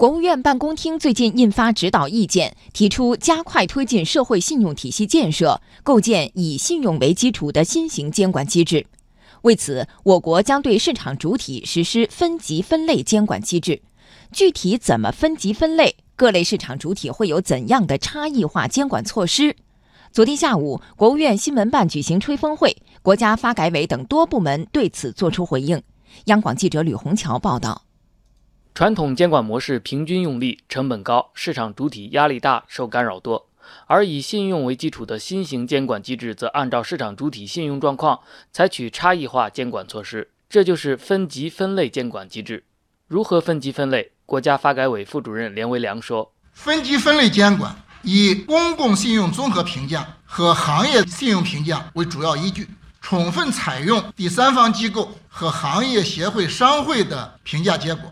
国务院办公厅最近印发指导意见，提出加快推进社会信用体系建设，构建以信用为基础的新型监管机制。为此，我国将对市场主体实施分级分类监管机制。具体怎么分级分类？各类市场主体会有怎样的差异化监管措施？昨天下午，国务院新闻办举行吹风会，国家发改委等多部门对此作出回应。央广记者吕红桥报道。传统监管模式平均用力，成本高，市场主体压力大，受干扰多；而以信用为基础的新型监管机制，则按照市场主体信用状况，采取差异化监管措施，这就是分级分类监管机制。如何分级分类？国家发改委副主任连维良说：“分级分类监管以公共信用综合评价和行业信用评价为主要依据，充分采用第三方机构和行业协会、商会的评价结果。”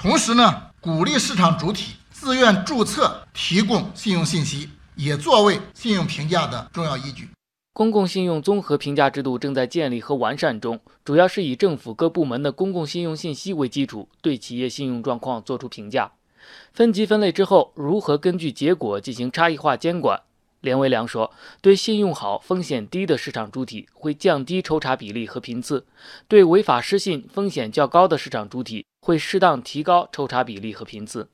同时呢，鼓励市场主体自愿注册提供信用信息，也作为信用评价的重要依据。公共信用综合评价制度正在建立和完善中，主要是以政府各部门的公共信用信息为基础，对企业信用状况作出评价。分级分类之后，如何根据结果进行差异化监管？连维良说：“对信用好、风险低的市场主体，会降低抽查比例和频次；对违法失信、风险较高的市场主体，会适当提高抽查比例和频次。”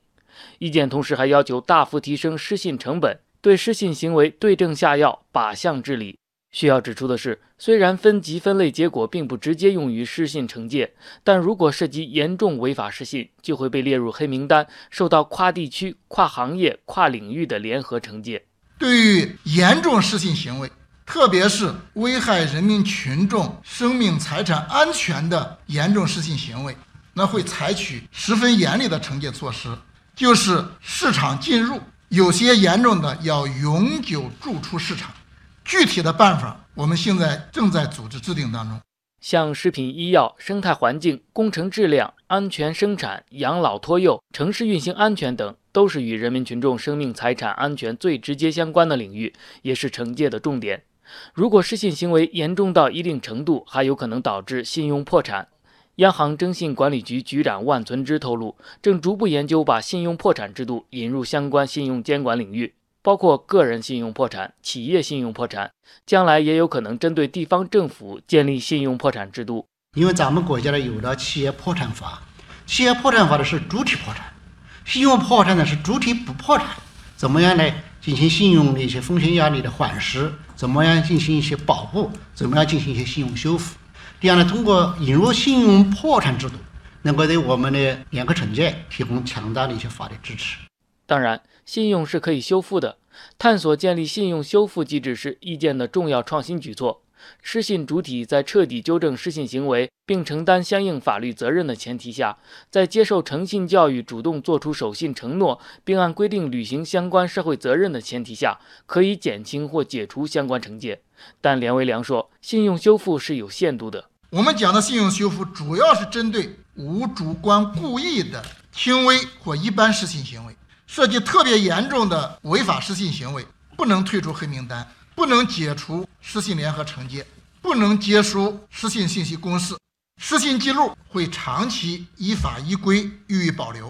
意见同时还要求大幅提升失信成本，对失信行为对症下药、靶向治理。需要指出的是，虽然分级分类结果并不直接用于失信惩戒，但如果涉及严重违法失信，就会被列入黑名单，受到跨地区、跨行业、跨领域的联合惩戒。对于严重失信行为，特别是危害人民群众生命财产安全的严重失信行为，那会采取十分严厉的惩戒措施，就是市场禁入，有些严重的要永久逐出市场。具体的办法，我们现在正在组织制定当中。像食品医药、生态环境、工程质量、安全生产、养老托幼、城市运行安全等，都是与人民群众生命财产安全最直接相关的领域，也是惩戒的重点。如果失信行为严重到一定程度，还有可能导致信用破产。央行征信管理局局长万存之透露，正逐步研究把信用破产制度引入相关信用监管领域。包括个人信用破产、企业信用破产，将来也有可能针对地方政府建立信用破产制度。因为咱们国家呢有了企业破产法，企业破产法的是主体破产，信用破产呢是主体不破产。怎么样来进行信用的一些风险压力的缓释？怎么样进行一些保护？怎么样进行一些信用修复？第二呢，通过引入信用破产制度，能够对我们的严格惩戒提供强大的一些法律支持。当然，信用是可以修复的。探索建立信用修复机制是意见的重要创新举措。失信主体在彻底纠正失信行为，并承担相应法律责任的前提下，在接受诚信教育、主动作出守信承诺，并按规定履行相关社会责任的前提下，可以减轻或解除相关惩戒。但连维良说，信用修复是有限度的。我们讲的信用修复，主要是针对无主观故意的轻微或一般失信行为。涉及特别严重的违法失信行为，不能退出黑名单，不能解除失信联合惩戒，不能接收失信信息公示，失信记录会长期依法依规予以保留。